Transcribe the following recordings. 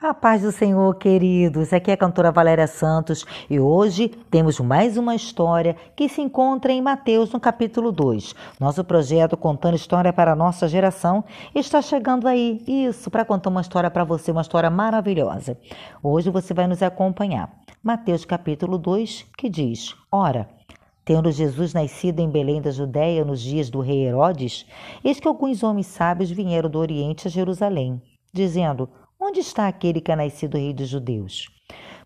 A paz do Senhor, queridos. Aqui é a cantora Valéria Santos e hoje temos mais uma história que se encontra em Mateus, no capítulo 2. Nosso projeto Contando História para a Nossa Geração está chegando aí. Isso, para contar uma história para você, uma história maravilhosa. Hoje você vai nos acompanhar. Mateus, capítulo 2, que diz: Ora. Tendo Jesus nascido em Belém da Judéia nos dias do rei Herodes, eis que alguns homens sábios vieram do Oriente a Jerusalém, dizendo: Onde está aquele que é nascido rei dos judeus?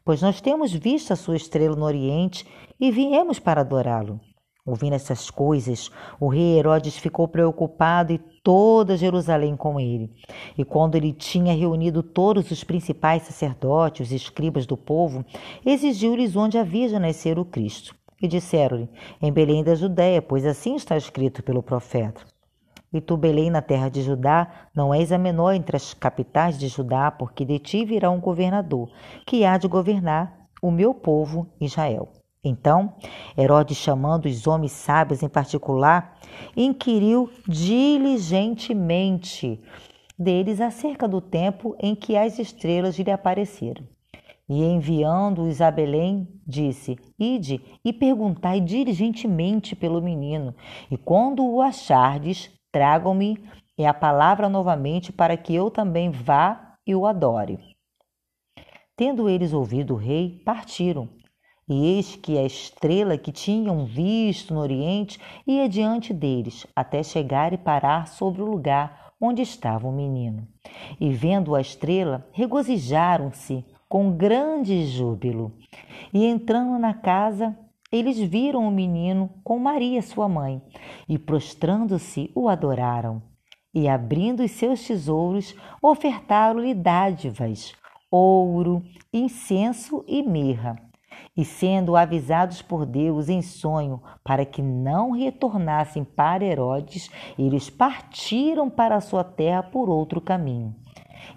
Pois nós temos visto a sua estrela no Oriente e viemos para adorá-lo. Ouvindo essas coisas, o rei Herodes ficou preocupado e toda Jerusalém com ele. E quando ele tinha reunido todos os principais sacerdotes, os escribas do povo, exigiu-lhes onde havia de nascer o Cristo. E disseram-lhe: Em Belém da Judéia, pois assim está escrito pelo profeta. E tu, Belém, na terra de Judá, não és a menor entre as capitais de Judá, porque de ti virá um governador, que há de governar o meu povo Israel. Então, Herodes, chamando os homens sábios em particular, inquiriu diligentemente deles acerca do tempo em que as estrelas lhe apareceram. E enviando-os a Belém, disse: Ide e perguntai diligentemente pelo menino, e quando o achardes, Tragam-me é a palavra novamente para que eu também vá e o adore. Tendo eles ouvido o rei, partiram. E eis que a estrela que tinham visto no Oriente ia diante deles, até chegar e parar sobre o lugar onde estava o menino. E vendo a estrela, regozijaram-se com grande júbilo. E entrando na casa, eles viram o menino com Maria, sua mãe, e prostrando-se o adoraram. E abrindo os seus tesouros, ofertaram-lhe dádivas, ouro, incenso e mirra. E sendo avisados por Deus em sonho para que não retornassem para Herodes, eles partiram para a sua terra por outro caminho.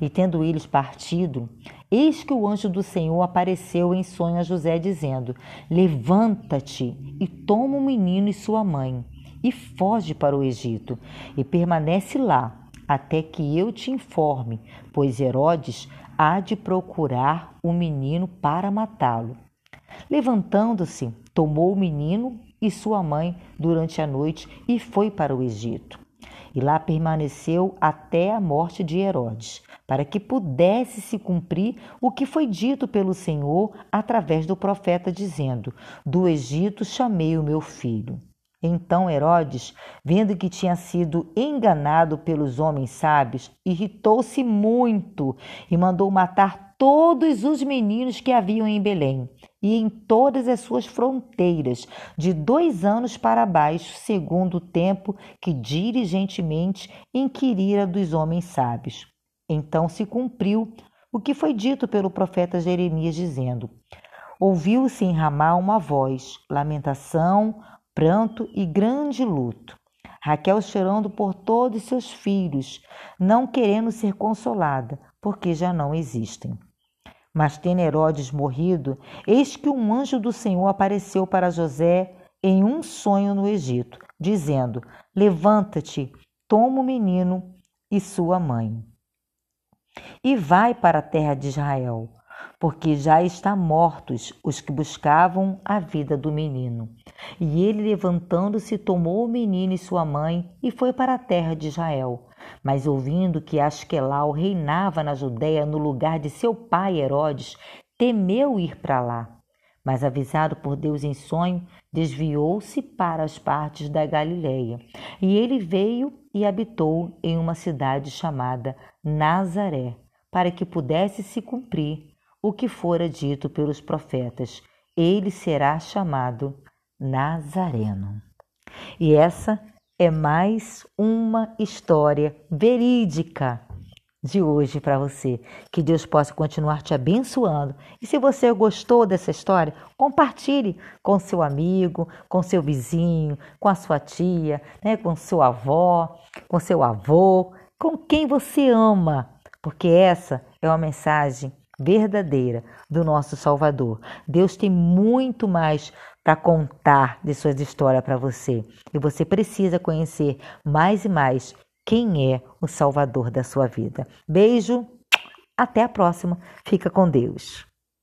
E tendo eles partido, eis que o anjo do Senhor apareceu em sonho a José, dizendo: Levanta-te e toma o menino e sua mãe, e foge para o Egito, e permanece lá, até que eu te informe, pois Herodes há de procurar o menino para matá-lo. Levantando-se, tomou o menino e sua mãe durante a noite e foi para o Egito e lá permaneceu até a morte de Herodes, para que pudesse se cumprir o que foi dito pelo Senhor através do profeta, dizendo: Do Egito chamei o meu filho. Então Herodes, vendo que tinha sido enganado pelos homens sábios, irritou-se muito e mandou matar todos os meninos que haviam em Belém e em todas as suas fronteiras, de dois anos para baixo, segundo o tempo que diligentemente inquirira dos homens sábios. Então se cumpriu o que foi dito pelo profeta Jeremias, dizendo: Ouviu-se em Ramá uma voz, lamentação, pranto e grande luto. Raquel chorando por todos seus filhos, não querendo ser consolada, porque já não existem. Mas tendo Herodes morrido, eis que um anjo do Senhor apareceu para José em um sonho no Egito, dizendo: Levanta-te, toma o menino e sua mãe, e vai para a terra de Israel, porque já estão mortos os que buscavam a vida do menino. E ele, levantando-se, tomou o menino e sua mãe e foi para a terra de Israel. Mas ouvindo que Asquelau reinava na Judéia no lugar de seu pai Herodes, temeu ir para lá. Mas avisado por Deus em sonho, desviou-se para as partes da Galileia. E ele veio e habitou em uma cidade chamada Nazaré, para que pudesse se cumprir o que fora dito pelos profetas: ele será chamado Nazareno. E essa é mais uma história verídica de hoje para você. Que Deus possa continuar te abençoando. E se você gostou dessa história, compartilhe com seu amigo, com seu vizinho, com a sua tia, né, com sua avó, com seu avô, com quem você ama, porque essa é uma mensagem verdadeira do nosso Salvador. Deus tem muito mais para contar de suas histórias para você. E você precisa conhecer mais e mais quem é o Salvador da sua vida. Beijo Até a próxima. Fica com Deus.